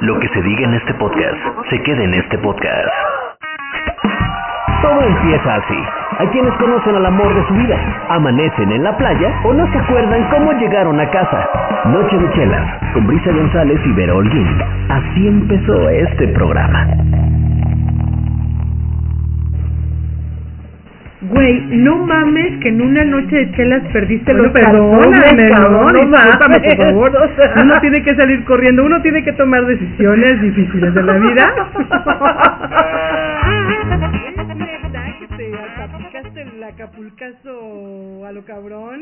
Lo que se diga en este podcast, se quede en este podcast. Todo empieza así. Hay quienes conocen al amor de su vida, amanecen en la playa o no se acuerdan cómo llegaron a casa. Noche de chelas, con Brisa González y Vera Holguín. Así empezó este programa. Güey, no mames que en una noche de chelas perdiste Bueno, los perdóname, cabrón, no mames. por favor. Uno tiene que salir corriendo, uno tiene que tomar decisiones difíciles de la vida. ¿Es neta que te aplicaste el acapulcazo a lo cabrón?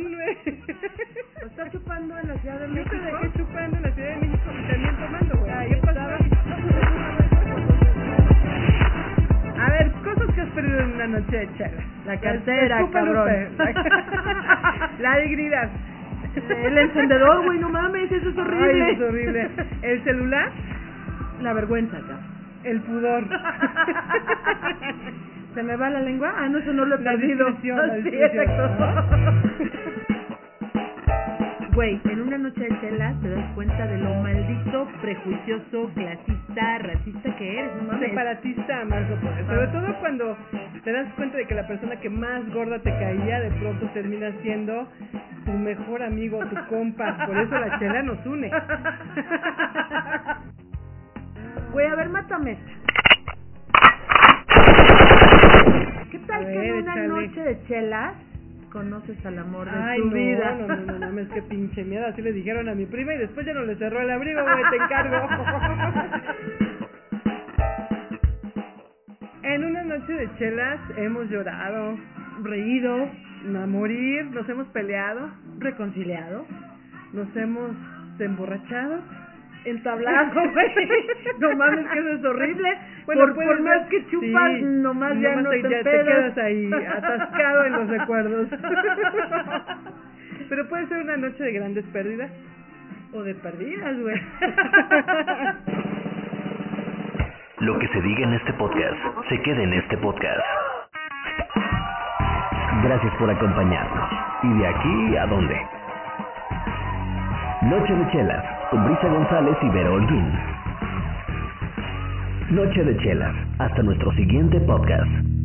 ¿Estás chupando en la Ciudad de Yo México? te dejé chupando en la Ciudad de México y también tomando, una noche de chelas. La cartera, Escupa, cabrón. La dignidad. El encendedor, güey, no mames, eso es horrible. Ay, es horrible. El celular, La vergüenza, cabrón. el pudor. ¿Se me va la lengua? Ah, no, eso no lo he La perdido. discreción, la Sí, discreción. exacto. Güey, en una noche de chelas te das cuenta de lo maldito, prejuicioso, clasista, racista que eres, no mames. Separatista, Marco. Sobre todo cuando te das cuenta de que la persona que más gorda te caía, de pronto termina siendo tu mejor amigo, tu compa. Por eso la chela nos une. Güey, a ver, mátame esta. ¿Qué tal A que ver, en una échale. noche de chelas conoces al amor de Ay, tu no, vida? no, no, no, mames, qué pinche miedo. Así le dijeron a mi prima y después ya no le cerró el abrigo, güey, te encargo. En una noche de chelas hemos llorado, reído, a morir, nos hemos peleado, Reconciliado. nos hemos emborrachado. Entablado, güey. No mames, que eso es horrible. Bueno, por, más que chupas, sí, nomás ya no te, te quedas ahí atascado en los recuerdos. Pero puede ser una noche de grandes pérdidas. O de perdidas, güey. Lo que se diga en este podcast, se quede en este podcast. Gracias por acompañarnos. ¿Y de aquí a dónde? Noche de chelas, con Brisa González y Vera Holguín. Noche de chelas, hasta nuestro siguiente podcast.